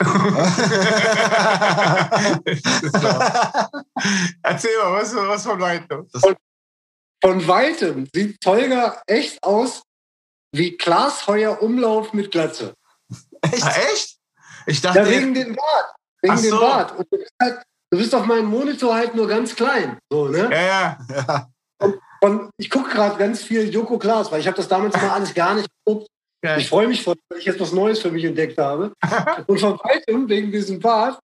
Erzähl mal, was, was von weitem? Von, von weitem sieht Tolga echt aus wie Klaas Heuer Umlauf mit Glatze. Echt? Ah, echt? Ich dachte. Ja, wegen dem Bart. Wegen so. dem Bart. Und du bist, halt, du bist auf meinem Monitor halt nur ganz klein. So, ne? Ja, ja. ja. Und, und ich gucke gerade ganz viel Joko Klaas, weil ich habe das damals mal alles gar nicht geguckt. Geil. Ich freue mich voll, weil ich jetzt was Neues für mich entdeckt habe. und von weitem, wegen diesem Bart,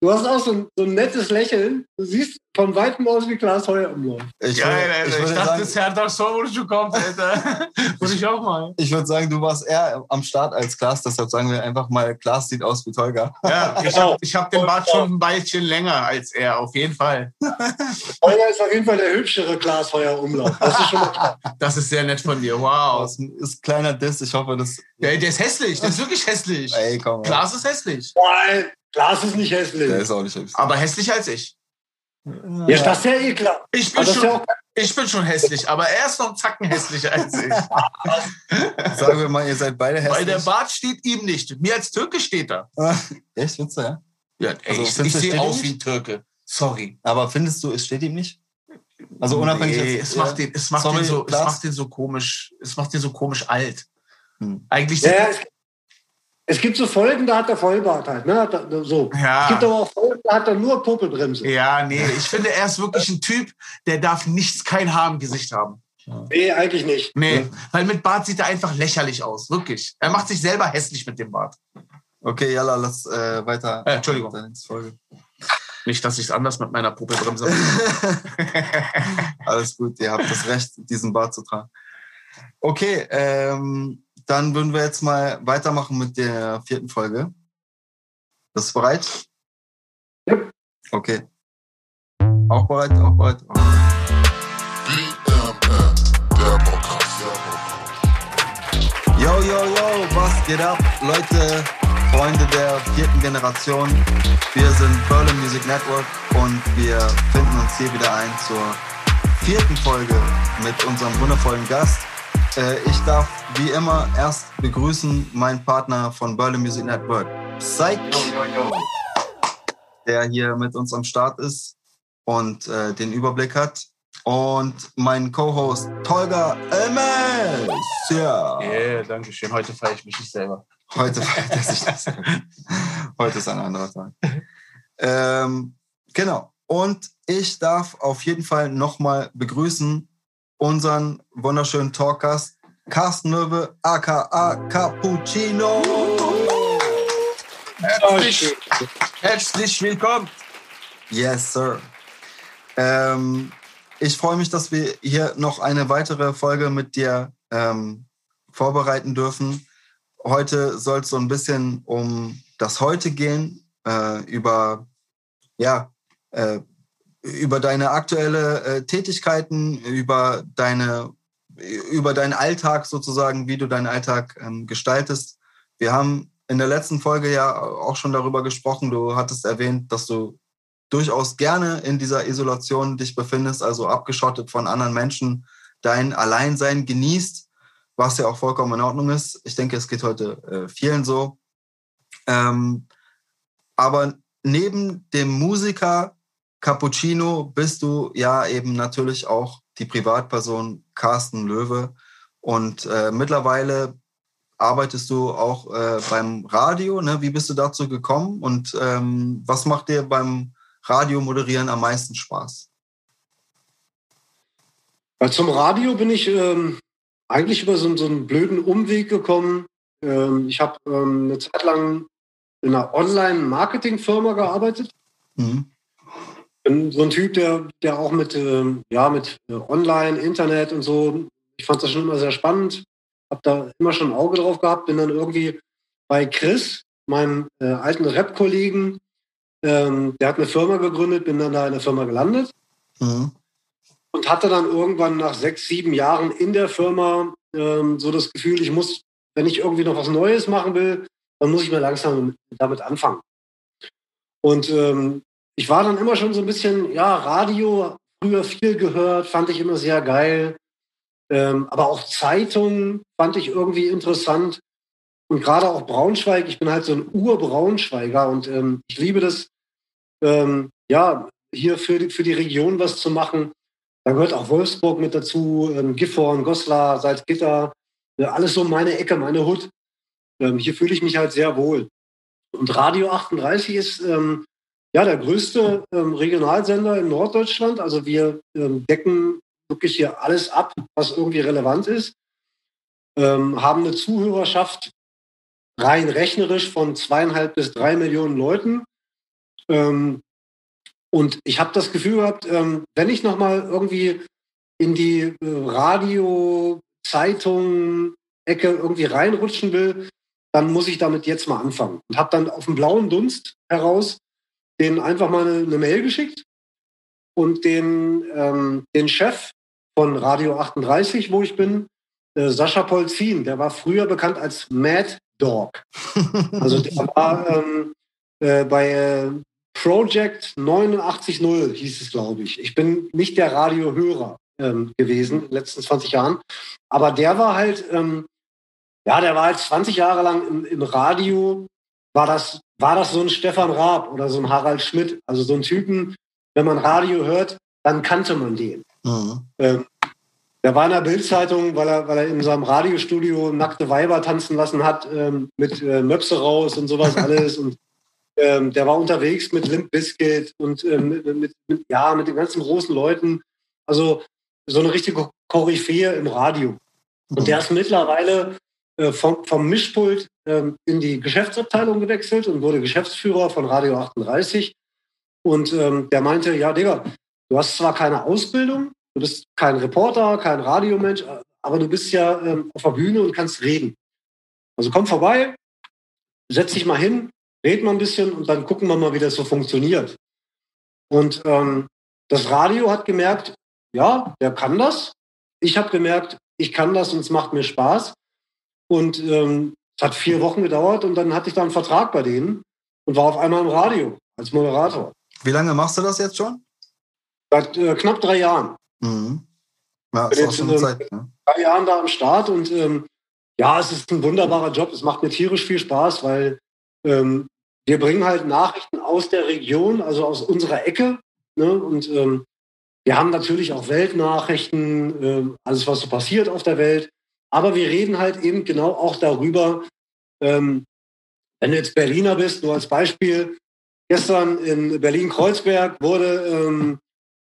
Du hast auch so ein, so ein nettes Lächeln. Du siehst von weitem aus wie Klaas Heuer umläuft. Ich, ja, Alter, ich, ich dachte, sagen, das Serdar Sorucu kommt, Alter. Würde ich auch mal. Ich würde sagen, du warst eher am Start als Klaas, deshalb sagen wir einfach mal, Klaas sieht aus wie Tolga. Ja, ich habe hab den Bart schon ein Weilchen länger als er, auf jeden Fall. Heuer ist auf jeden Fall der hübschere Klaas Heuer Umlauf. Das ist schon mal klar. Das ist sehr nett von dir, wow. Das ist ein kleiner Diss, ich hoffe, das... Ja, der ist hässlich, der ist wirklich hässlich. Ey, komm. Klaas ist hässlich. Nein. Glas ist nicht hässlich. Der ist auch nicht hässlich. Aber hässlicher als ich. Ja, ja. das ist ja eh klar. Ich bin, schon, ja ich bin schon hässlich, aber er ist noch einen Zacken hässlicher als ich. Sagen wir mal, ihr seid beide hässlich. Weil der Bart steht ihm nicht. Mir als Türke steht er. Echt, findest du, ja? Ja, ey, also, ich, ich sehe aus wie ein Türke. Sorry. Aber findest du, es steht ihm nicht? Also unabhängig nee, jetzt, es macht den, es macht sorry, den so, es macht den so komisch, es macht den so komisch alt. Hm. Eigentlich ja, es gibt so Folgen, da hat er Vollbart halt. Ne? So. Ja. Es gibt aber auch Folgen, da hat er nur Popelbremse. Ja, nee, ich finde, er ist wirklich ein Typ, der darf nichts, kein Haar im Gesicht haben. Nee, eigentlich nicht. Nee, weil mit Bart sieht er einfach lächerlich aus. Wirklich. Er macht sich selber hässlich mit dem Bart. Okay, Jalla, lass äh, weiter. Äh, Entschuldigung. Folge. Nicht, dass ich es anders mit meiner Popelbremse mache. Alles gut, ihr habt das Recht, diesen Bart zu tragen. Okay, ähm, dann würden wir jetzt mal weitermachen mit der vierten Folge. Bist du bereit? Ja. Okay. Auch bereit, auch bereit. Auch bereit. Yo, yo, yo, was geht ab? Leute, Freunde der vierten Generation. Wir sind Berlin Music Network und wir finden uns hier wieder ein zur vierten Folge mit unserem wundervollen Gast. Äh, ich darf wie immer erst begrüßen meinen Partner von Berlin Music Network, Psych, der hier mit uns am Start ist und äh, den Überblick hat. Und mein Co-Host Tolga Elmes. Ja. Yeah, danke schön. Heute feiere ich mich nicht selber. Heute feiert er sich selber. Heute ist ein anderer Tag. Ähm, genau. Und ich darf auf jeden Fall nochmal begrüßen unseren wunderschönen Talkgast Carsten Löwe, aka Cappuccino. Herzlich, herzlich willkommen. Yes, sir. Ähm, ich freue mich, dass wir hier noch eine weitere Folge mit dir ähm, vorbereiten dürfen. Heute soll es so ein bisschen um das Heute gehen, äh, über ja, äh, über deine aktuelle äh, Tätigkeiten, über deine über deinen Alltag sozusagen, wie du deinen Alltag ähm, gestaltest. Wir haben in der letzten Folge ja auch schon darüber gesprochen. Du hattest erwähnt, dass du durchaus gerne in dieser Isolation dich befindest, also abgeschottet von anderen Menschen, dein Alleinsein genießt, was ja auch vollkommen in Ordnung ist. Ich denke, es geht heute äh, vielen so. Ähm, aber neben dem Musiker Cappuccino bist du ja eben natürlich auch die Privatperson Carsten Löwe. Und äh, mittlerweile arbeitest du auch äh, beim Radio. Ne? Wie bist du dazu gekommen und ähm, was macht dir beim Radio moderieren am meisten Spaß? Zum Radio bin ich ähm, eigentlich über so, so, einen blöden Umweg gekommen. Ähm, ich habe ähm, eine Zeit lang in einer Online-Marketing-Firma gearbeitet. Mhm bin so ein Typ, der, der auch mit, äh, ja, mit äh, Online, Internet und so, ich fand das schon immer sehr spannend, habe da immer schon ein Auge drauf gehabt, bin dann irgendwie bei Chris, meinem äh, alten Rap-Kollegen, ähm, der hat eine Firma gegründet, bin dann da in der Firma gelandet mhm. und hatte dann irgendwann nach sechs, sieben Jahren in der Firma ähm, so das Gefühl, ich muss, wenn ich irgendwie noch was Neues machen will, dann muss ich mir langsam damit anfangen. Und ähm, ich war dann immer schon so ein bisschen, ja, Radio, früher viel gehört, fand ich immer sehr geil. Ähm, aber auch Zeitungen fand ich irgendwie interessant. und gerade auch Braunschweig, ich bin halt so ein Ur-Braunschweiger und ähm, ich liebe das, ähm, ja, hier für die, für die Region was zu machen. Da gehört auch Wolfsburg mit dazu, ähm, Gifhorn, Goslar, Salzgitter, ja, alles so meine Ecke, meine Hut. Ähm, hier fühle ich mich halt sehr wohl. Und Radio 38 ist ähm, ja der größte ähm, Regionalsender in Norddeutschland. Also wir ähm, decken wirklich hier alles ab, was irgendwie relevant ist. Ähm, haben eine Zuhörerschaft rein rechnerisch von zweieinhalb bis drei Millionen Leuten. Ähm, und ich habe das Gefühl gehabt, ähm, wenn ich nochmal irgendwie in die äh, Radio, Zeitung, Ecke irgendwie reinrutschen will, dann muss ich damit jetzt mal anfangen. Und habe dann auf dem blauen Dunst heraus den einfach mal eine, eine Mail geschickt und den, ähm, den Chef von Radio 38, wo ich bin, äh, Sascha Polzin, der war früher bekannt als Mad Dog. Also der war ähm, äh, bei äh, Project 89.0 hieß es, glaube ich. Ich bin nicht der Radiohörer ähm, gewesen in den letzten 20 Jahren, aber der war halt, ähm, ja, der war halt 20 Jahre lang im, im Radio, war das, war das so ein Stefan Raab oder so ein Harald Schmidt, also so ein Typen, wenn man Radio hört, dann kannte man den. Mhm. Ähm, der war in der Bildzeitung, weil er, weil er in seinem Radiostudio nackte Weiber tanzen lassen hat, ähm, mit äh, Möpse raus und sowas alles. und ähm, der war unterwegs mit Limp Bizkit und ähm, mit, mit, mit, ja, mit den ganzen großen Leuten. Also so eine richtige Koryphäe im Radio. Und der ist mittlerweile vom, vom Mischpult ähm, in die Geschäftsabteilung gewechselt und wurde Geschäftsführer von Radio 38. Und ähm, der meinte, ja, Digga, du hast zwar keine Ausbildung, Du bist kein Reporter, kein Radiomensch, aber du bist ja ähm, auf der Bühne und kannst reden. Also komm vorbei, setz dich mal hin, red mal ein bisschen und dann gucken wir mal, wie das so funktioniert. Und ähm, das Radio hat gemerkt, ja, der kann das. Ich habe gemerkt, ich kann das und es macht mir Spaß. Und ähm, es hat vier Wochen gedauert und dann hatte ich da einen Vertrag bei denen und war auf einmal im Radio als Moderator. Wie lange machst du das jetzt schon? Seit äh, knapp drei Jahren. Mhm. Ja, ist auch schon eine Zeit. Ne? Drei Jahren da am Start und ähm, ja, es ist ein wunderbarer Job. Es macht mir tierisch viel Spaß, weil ähm, wir bringen halt Nachrichten aus der Region, also aus unserer Ecke. Ne? Und ähm, wir haben natürlich auch Weltnachrichten, äh, alles, was so passiert auf der Welt. Aber wir reden halt eben genau auch darüber, ähm, wenn du jetzt Berliner bist, nur als Beispiel, gestern in Berlin-Kreuzberg wurde ähm,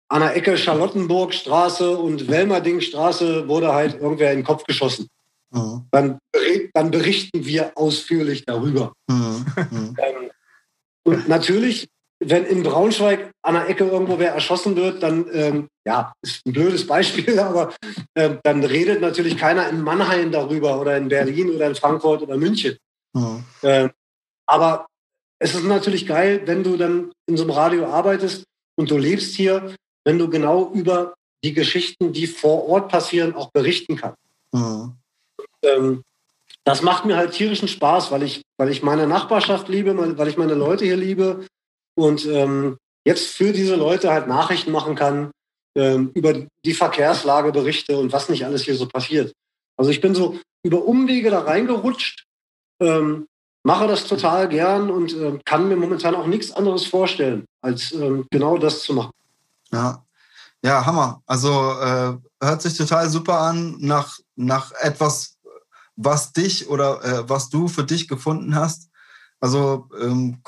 an der Ecke Charlottenburgstraße und Welmerdingstraße wurde halt irgendwer in den Kopf geschossen. Mhm. Dann, dann, berichten wir ausführlich darüber. Mhm. mhm. Ähm, und natürlich, wenn in Braunschweig an der Ecke irgendwo wer erschossen wird, dann, ähm, ja, ist ein blödes Beispiel, aber äh, dann redet natürlich keiner in Mannheim darüber oder in Berlin oder in Frankfurt oder München. Mhm. Äh, aber es ist natürlich geil, wenn du dann in so einem Radio arbeitest und du lebst hier wenn du genau über die Geschichten, die vor Ort passieren, auch berichten kannst. Mhm. Ähm, das macht mir halt tierischen Spaß, weil ich, weil ich meine Nachbarschaft liebe, weil ich meine Leute hier liebe und ähm, jetzt für diese Leute halt Nachrichten machen kann, ähm, über die Verkehrslage berichte und was nicht alles hier so passiert. Also ich bin so über Umwege da reingerutscht, ähm, mache das total gern und äh, kann mir momentan auch nichts anderes vorstellen, als ähm, genau das zu machen. Ja, ja Hammer. Also äh, hört sich total super an nach, nach etwas, was dich oder äh, was du für dich gefunden hast. Also, ähm,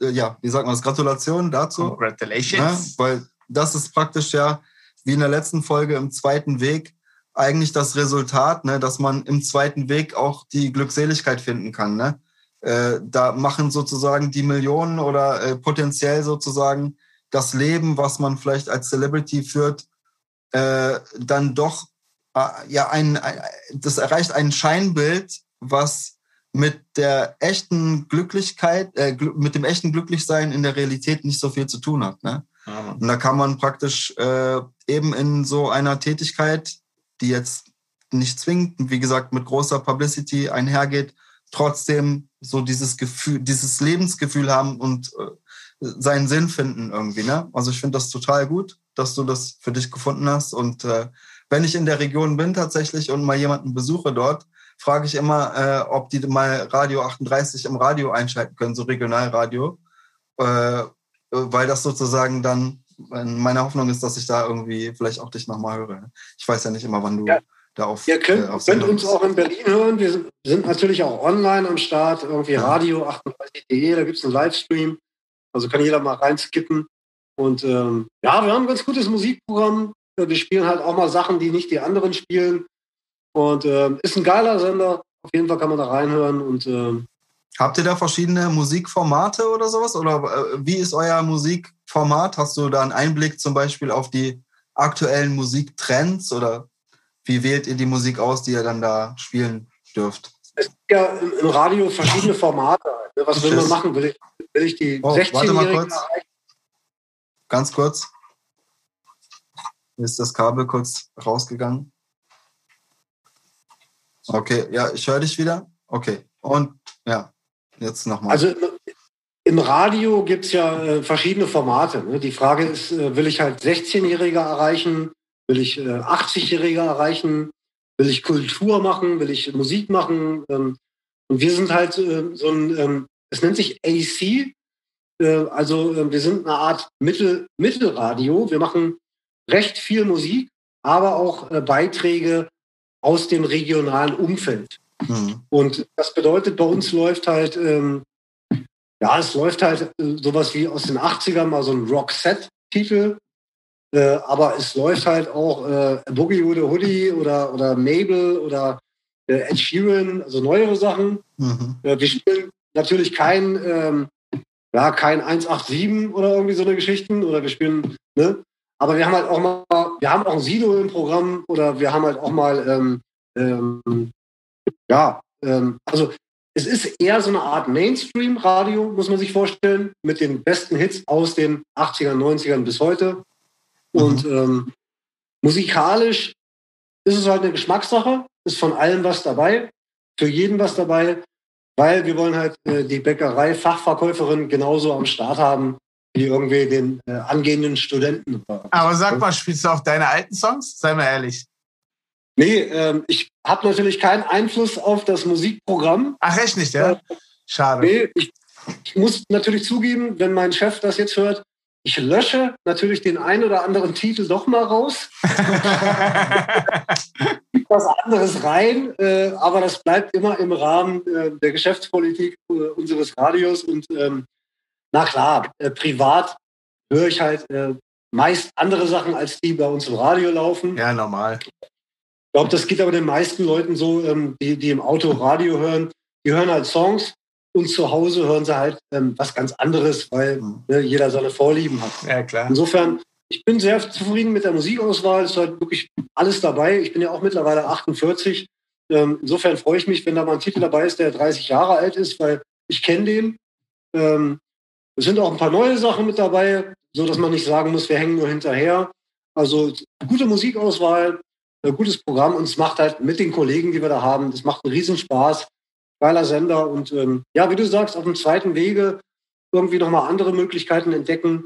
äh, ja, wie sagt man das? Gratulation dazu. Congratulations. Ja, weil das ist praktisch ja, wie in der letzten Folge im zweiten Weg, eigentlich das Resultat, ne, dass man im zweiten Weg auch die Glückseligkeit finden kann. Ne? Äh, da machen sozusagen die Millionen oder äh, potenziell sozusagen das Leben, was man vielleicht als Celebrity führt, äh, dann doch äh, ja ein, ein, das erreicht ein Scheinbild, was mit der echten Glücklichkeit, äh, mit dem echten Glücklichsein in der Realität nicht so viel zu tun hat. Ne? Ja. Und da kann man praktisch äh, eben in so einer Tätigkeit, die jetzt nicht zwingend, wie gesagt, mit großer Publicity einhergeht, trotzdem so dieses Gefühl, dieses Lebensgefühl haben und äh, seinen Sinn finden irgendwie. Ne? Also ich finde das total gut, dass du das für dich gefunden hast. Und äh, wenn ich in der Region bin tatsächlich und mal jemanden besuche dort, frage ich immer, äh, ob die mal Radio 38 im Radio einschalten können, so Regionalradio. Äh, weil das sozusagen dann meine Hoffnung ist, dass ich da irgendwie vielleicht auch dich nochmal höre. Ich weiß ja nicht immer, wann du ja. da auf. Ihr könnt, äh, könnt uns auch in Berlin hören. Wir sind natürlich auch online am Start, irgendwie ja. radio38.de, da gibt es einen Livestream. Also kann jeder mal reinskippen. Und ähm, ja, wir haben ein ganz gutes Musikprogramm. Wir spielen halt auch mal Sachen, die nicht die anderen spielen. Und ähm, ist ein geiler Sender. Auf jeden Fall kann man da reinhören. Und ähm, Habt ihr da verschiedene Musikformate oder sowas? Oder äh, wie ist euer Musikformat? Hast du da einen Einblick zum Beispiel auf die aktuellen Musiktrends oder wie wählt ihr die Musik aus, die ihr dann da spielen dürft? Es gibt ja im Radio verschiedene Formate. Ne? Was will man machen? Will ich, will ich die oh, 16-Jährigen erreichen? Ganz kurz. ist das Kabel kurz rausgegangen. Okay, ja, ich höre dich wieder. Okay, und ja, jetzt nochmal. Also im Radio gibt es ja äh, verschiedene Formate. Ne? Die Frage ist, äh, will ich halt 16-Jährige erreichen? Will ich äh, 80-Jährige erreichen? Will ich Kultur machen? Will ich Musik machen? Ähm, und wir sind halt äh, so ein, ähm, es nennt sich AC. Äh, also äh, wir sind eine Art Mittel, Mittelradio. Wir machen recht viel Musik, aber auch Beiträge aus dem regionalen Umfeld. Mhm. Und das bedeutet, bei uns läuft halt, ähm, ja, es läuft halt äh, sowas wie aus den 80ern mal so ein Rock-Set-Titel. Äh, aber es läuft halt auch äh, Boogie oder Hoodie oder, oder Mabel oder äh, Ed Sheeran, also neuere Sachen. Mhm. Äh, wir spielen natürlich kein, ähm, ja, kein 187 oder irgendwie so eine Geschichten oder wir spielen, ne? Aber wir haben halt auch mal, wir haben auch ein Sido im Programm oder wir haben halt auch mal ähm, ähm, ja, ähm, also es ist eher so eine Art Mainstream-Radio, muss man sich vorstellen, mit den besten Hits aus den 80ern, 90ern bis heute. Und mhm. ähm, musikalisch ist es halt eine Geschmackssache, ist von allem was dabei, für jeden was dabei, weil wir wollen halt äh, die Bäckerei-Fachverkäuferin genauso am Start haben, wie irgendwie den äh, angehenden Studenten. Aber sag mal, spielst du auch deine alten Songs? Sei mal ehrlich. Nee, ähm, ich habe natürlich keinen Einfluss auf das Musikprogramm. Ach, echt nicht, ja? Schade. Nee, ich, ich, muss natürlich zugeben, wenn mein Chef das jetzt hört, ich lösche natürlich den einen oder anderen Titel doch mal raus. was anderes rein, äh, aber das bleibt immer im Rahmen äh, der Geschäftspolitik äh, unseres Radios. Und ähm, na klar, äh, privat höre ich halt äh, meist andere Sachen, als die bei uns im Radio laufen. Ja, normal. Ich glaube, das geht aber den meisten Leuten so, ähm, die, die im Auto Radio hören. Die hören halt Songs und zu Hause hören sie halt ähm, was ganz anderes, weil mhm. ne, jeder seine Vorlieben hat. Ja, klar. Insofern, ich bin sehr zufrieden mit der Musikauswahl. Es ist halt wirklich alles dabei. Ich bin ja auch mittlerweile 48. Ähm, insofern freue ich mich, wenn da mal ein Titel dabei ist, der 30 Jahre alt ist, weil ich kenne den. Ähm, es sind auch ein paar neue Sachen mit dabei, so dass man nicht sagen muss, wir hängen nur hinterher. Also gute Musikauswahl, ein gutes Programm und es macht halt mit den Kollegen, die wir da haben, das macht einen Riesenspaß. Geiler Sender und ähm, ja, wie du sagst, auf dem zweiten Wege irgendwie nochmal andere Möglichkeiten entdecken.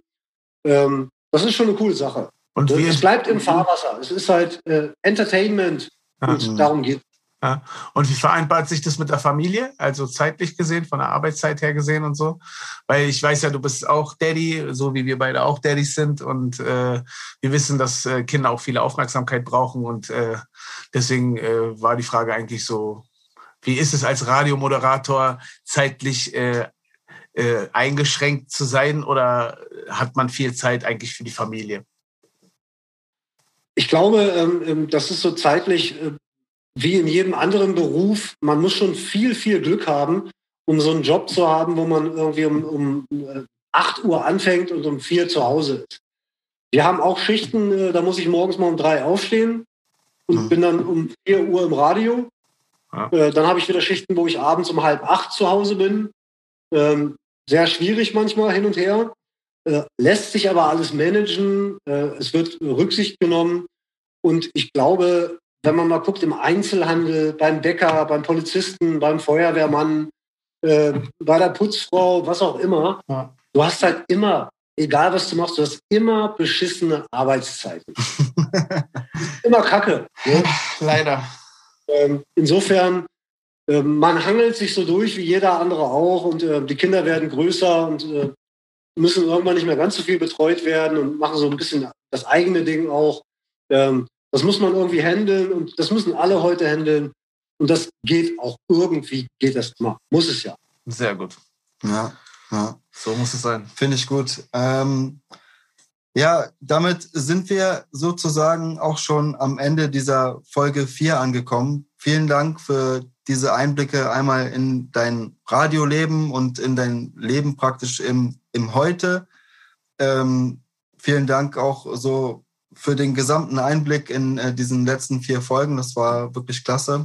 Ähm, das ist schon eine coole Sache. Und es bleibt im Fahrwasser. Es ist halt äh, Entertainment und mhm. darum geht ja. Und wie vereinbart sich das mit der Familie? Also zeitlich gesehen, von der Arbeitszeit her gesehen und so? Weil ich weiß ja, du bist auch Daddy, so wie wir beide auch Daddys sind. Und äh, wir wissen, dass äh, Kinder auch viele Aufmerksamkeit brauchen. Und äh, deswegen äh, war die Frage eigentlich so, wie ist es als Radiomoderator zeitlich äh, äh, eingeschränkt zu sein oder hat man viel Zeit eigentlich für die Familie? Ich glaube, ähm, ähm das ist so zeitlich äh, wie in jedem anderen Beruf, man muss schon viel, viel Glück haben, um so einen Job zu haben, wo man irgendwie um, um 8 äh, Uhr anfängt und um 4 zu Hause ist. Wir haben auch Schichten, äh, da muss ich morgens mal um 3 aufstehen und mhm. bin dann um 4 Uhr im Radio. Ja. Äh, dann habe ich wieder Schichten, wo ich abends um halb acht zu Hause bin. Ähm, sehr schwierig manchmal hin und her. Lässt sich aber alles managen. Es wird Rücksicht genommen. Und ich glaube, wenn man mal guckt im Einzelhandel, beim Bäcker, beim Polizisten, beim Feuerwehrmann, äh, bei der Putzfrau, was auch immer, ja. du hast halt immer, egal was du machst, du hast immer beschissene Arbeitszeiten. immer Kacke. Ne? Leider. Ähm, insofern äh, man hangelt sich so durch wie jeder andere auch und äh, die Kinder werden größer und äh, müssen irgendwann nicht mehr ganz so viel betreut werden und machen so ein bisschen das eigene Ding auch. Ähm, das muss man irgendwie handeln und das müssen alle heute handeln. Und das geht auch irgendwie, geht das immer. Muss es ja. Sehr gut. Ja, ja. So muss es sein. Finde ich gut. Ähm, ja, damit sind wir sozusagen auch schon am Ende dieser Folge 4 angekommen. Vielen Dank für diese Einblicke einmal in dein Radioleben und in dein Leben praktisch im, im Heute. Ähm, vielen Dank auch so für den gesamten Einblick in äh, diesen letzten vier Folgen. Das war wirklich klasse.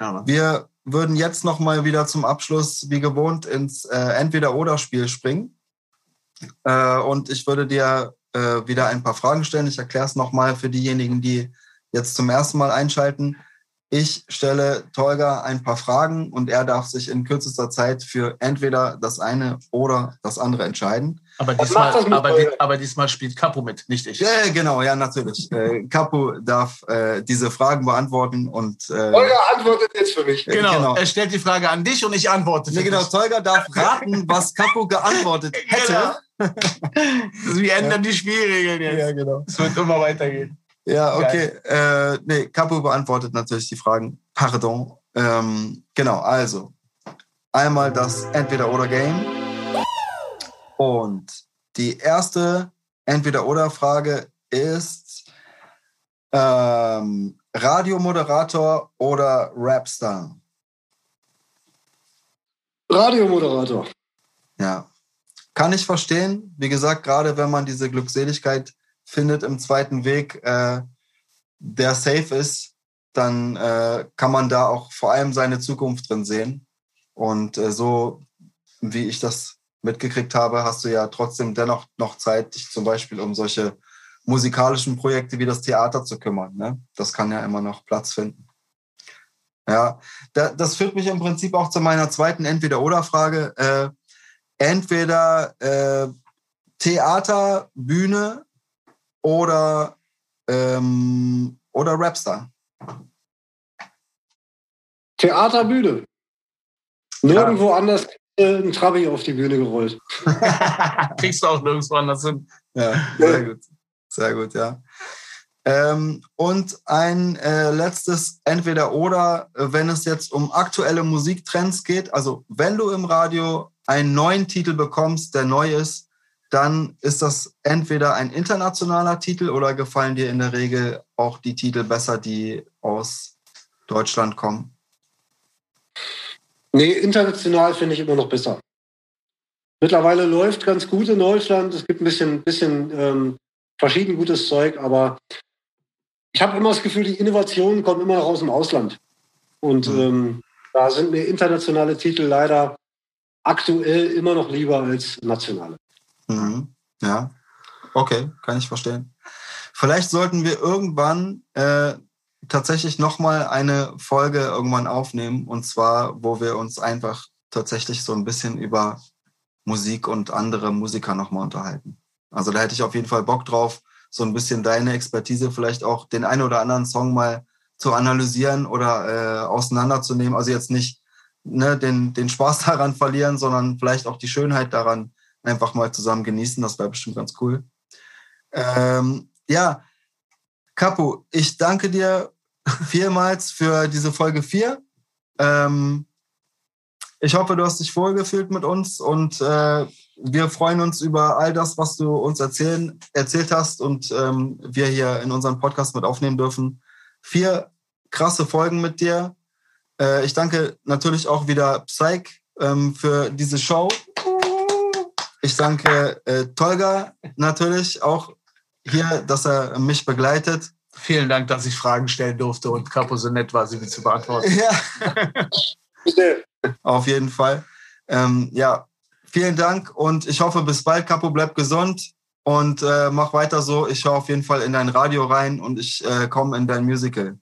Ja. Wir würden jetzt noch mal wieder zum Abschluss, wie gewohnt, ins äh, Entweder-Oder-Spiel springen. Äh, und ich würde dir äh, wieder ein paar Fragen stellen. Ich erkläre es noch mal für diejenigen, die jetzt zum ersten Mal einschalten. Ich stelle Tolga ein paar Fragen und er darf sich in kürzester Zeit für entweder das eine oder das andere entscheiden. Aber diesmal, aber, aber diesmal spielt Capo mit, nicht ich. Ja, genau, ja, natürlich. Äh, Capo darf äh, diese Fragen beantworten und. Äh, Tolga antwortet jetzt für mich. Genau, genau, er stellt die Frage an dich und ich antworte. Nee, genau, Tolga darf raten, was Capo geantwortet hätte. Genau. Wir ändern ja. die Spielregeln jetzt. Ja, genau. Es wird immer weitergehen. Ja, okay. Äh, nee, Capo beantwortet natürlich die Fragen. Pardon. Ähm, genau, also einmal das Entweder-Oder-Game. Und die erste Entweder-Oder-Frage ist ähm, Radiomoderator oder Rapstar? Radiomoderator. Ja. Kann ich verstehen. Wie gesagt, gerade wenn man diese Glückseligkeit findet im zweiten Weg, äh, der safe ist, dann äh, kann man da auch vor allem seine Zukunft drin sehen. Und äh, so wie ich das mitgekriegt habe, hast du ja trotzdem dennoch noch Zeit, dich zum Beispiel um solche musikalischen Projekte wie das Theater zu kümmern. Ne? Das kann ja immer noch Platz finden. Ja, da, das führt mich im Prinzip auch zu meiner zweiten Entweder-Oder-Frage. Äh, entweder äh, Theater, Bühne oder, ähm, oder Rapstar? Theaterbühne. Nirgendwo ja. anders ein Trabi auf die Bühne gerollt. Kriegst du auch nirgendwo anders hin. Ja, sehr gut. Sehr gut, ja. Ähm, und ein äh, letztes Entweder-Oder, wenn es jetzt um aktuelle Musiktrends geht. Also, wenn du im Radio einen neuen Titel bekommst, der neu ist, dann ist das entweder ein internationaler Titel oder gefallen dir in der Regel auch die Titel besser, die aus Deutschland kommen? Nee, international finde ich immer noch besser. Mittlerweile läuft ganz gut in Deutschland. Es gibt ein bisschen, bisschen ähm, verschieden gutes Zeug, aber ich habe immer das Gefühl, die Innovationen kommen immer noch aus dem Ausland. Und mhm. ähm, da sind mir internationale Titel leider aktuell immer noch lieber als nationale. Mhm. Ja, okay, kann ich verstehen. Vielleicht sollten wir irgendwann äh, tatsächlich nochmal eine Folge irgendwann aufnehmen. Und zwar, wo wir uns einfach tatsächlich so ein bisschen über Musik und andere Musiker nochmal unterhalten. Also da hätte ich auf jeden Fall Bock drauf, so ein bisschen deine Expertise vielleicht auch den einen oder anderen Song mal zu analysieren oder äh, auseinanderzunehmen. Also jetzt nicht ne, den, den Spaß daran verlieren, sondern vielleicht auch die Schönheit daran einfach mal zusammen genießen. Das wäre bestimmt ganz cool. Ähm, ja, Kapu, ich danke dir vielmals für diese Folge 4. Ähm, ich hoffe, du hast dich wohlgefühlt mit uns und äh, wir freuen uns über all das, was du uns erzählen, erzählt hast und ähm, wir hier in unserem Podcast mit aufnehmen dürfen. Vier krasse Folgen mit dir. Äh, ich danke natürlich auch wieder Psych ähm, für diese Show. Ich danke äh, Tolga natürlich auch hier, dass er mich begleitet. Vielen Dank, dass ich Fragen stellen durfte und Capo so nett war, sie zu beantworten. Ja. Auf jeden Fall. Ähm, ja, vielen Dank und ich hoffe, bis bald. Capo, bleib gesund und äh, mach weiter so. Ich schaue auf jeden Fall in dein Radio rein und ich äh, komme in dein Musical.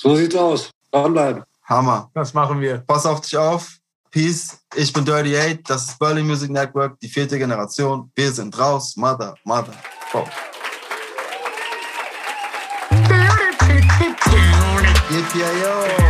So sieht's aus. Dranbleiben. Hammer. Das machen wir. Pass auf dich auf. Peace. Ich bin Dirty 8. Das ist Berlin Music Network, die vierte Generation. Wir sind raus. Mother, Mother. Wow. Yippee-yo.